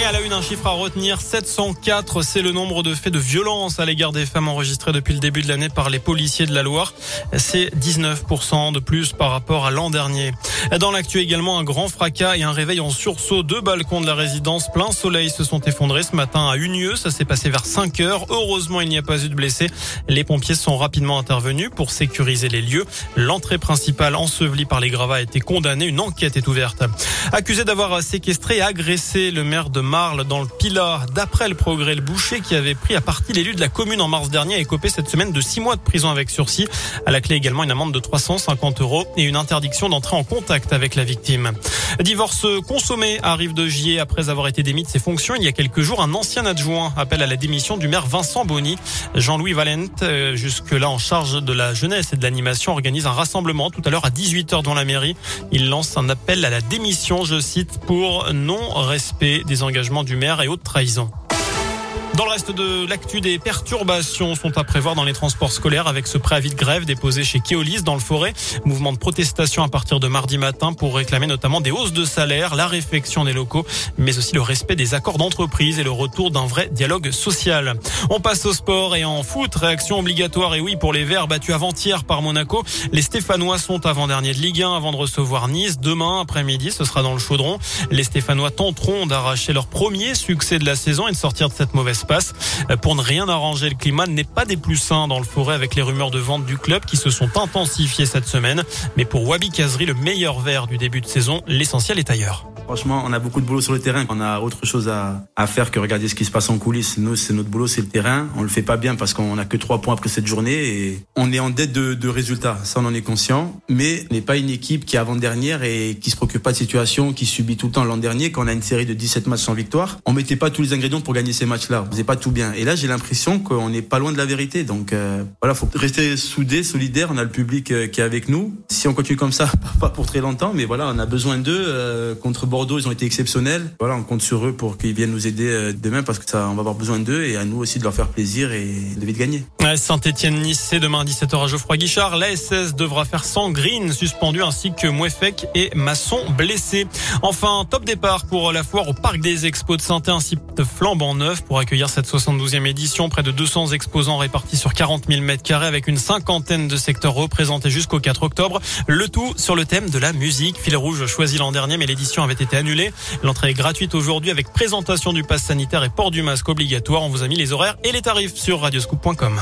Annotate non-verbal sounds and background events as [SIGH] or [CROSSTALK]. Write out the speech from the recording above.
Et à la une, un chiffre à retenir, 704, c'est le nombre de faits de violence à l'égard des femmes enregistrés depuis le début de l'année par les policiers de la Loire. C'est 19% de plus par rapport à l'an dernier. Dans l'actu également, un grand fracas et un réveil en sursaut. Deux balcons de la résidence plein soleil se sont effondrés ce matin à Unieux. Ça s'est passé vers 5 heures. Heureusement, il n'y a pas eu de blessés. Les pompiers sont rapidement intervenus pour sécuriser les lieux. L'entrée principale ensevelie par les gravats a été condamnée. Une enquête est ouverte. Accusé d'avoir séquestré et agressé le maire de Marle dans le Pilat. D'après le progrès, le boucher qui avait pris à partie l'élu de la commune en mars dernier a écopé cette semaine de six mois de prison avec sursis. À la clé également une amende de 350 euros et une interdiction d'entrer en contact avec la victime. Divorce consommé arrive de Gier après avoir été démis de ses fonctions il y a quelques jours. Un ancien adjoint appelle à la démission du maire Vincent Bonny. Jean-Louis Valente, euh, jusque-là en charge de la jeunesse et de l'animation, organise un rassemblement tout à l'heure à 18h dans la mairie. Il lance un appel à la démission, je cite, pour non-respect des engagements du maire et haute trahison. Dans le reste de l'actu, des perturbations sont à prévoir dans les transports scolaires avec ce préavis de grève déposé chez Keolis dans le forêt. Mouvement de protestation à partir de mardi matin pour réclamer notamment des hausses de salaire, la réfection des locaux, mais aussi le respect des accords d'entreprise et le retour d'un vrai dialogue social. On passe au sport et en foot, réaction obligatoire et oui pour les Verts battus avant-hier par Monaco. Les Stéphanois sont avant-dernier de Ligue 1 avant de recevoir Nice. Demain après-midi, ce sera dans le chaudron. Les Stéphanois tenteront d'arracher leur premier succès de la saison et de sortir de cette mauvaise passe. Pour ne rien arranger, le climat n'est pas des plus sains dans le forêt avec les rumeurs de vente du club qui se sont intensifiées cette semaine. Mais pour Wabi Kazri, le meilleur vert du début de saison, l'essentiel est ailleurs. Franchement, on a beaucoup de boulot sur le terrain. On a autre chose à, faire que regarder ce qui se passe en coulisses. Nous, c'est notre boulot, c'est le terrain. On le fait pas bien parce qu'on n'a que trois points après cette journée et on est en dette de, résultats. Ça, on en est conscient. Mais on n'est pas une équipe qui est avant-dernière et qui se préoccupe pas de situation, qui subit tout le temps l'an dernier quand on a une série de 17 matchs sans victoire. On mettait pas tous les ingrédients pour gagner ces matchs-là. On faisait pas tout bien. Et là, j'ai l'impression qu'on n'est pas loin de la vérité. Donc, euh, voilà, faut rester soudé, solidaire. On a le public euh, qui est avec nous. Si on continue comme ça, [LAUGHS] pas pour très longtemps, mais voilà, on a besoin d'eux euh, contre Bordeaux Bordeaux, ils ont été exceptionnels. Voilà, on compte sur eux pour qu'ils viennent nous aider euh, demain parce que ça, on va avoir besoin d'eux et à nous aussi de leur faire plaisir et de vite gagner. Saint-Etienne-Nice, c'est demain à 17h à Geoffroy Guichard. L'ASS devra faire sans Green suspendu ainsi que Mouefek et Masson blessés. Enfin, top départ pour la foire au Parc des Expos de saint un site flambant neuf pour accueillir cette 72e édition. Près de 200 exposants répartis sur 40 000 mètres carrés avec une cinquantaine de secteurs représentés jusqu'au 4 octobre. Le tout sur le thème de la musique. Fil rouge choisi l'an dernier, mais l'édition avait été L'entrée est gratuite aujourd'hui avec présentation du pass sanitaire et port du masque obligatoire. On vous a mis les horaires et les tarifs sur radioscoop.com.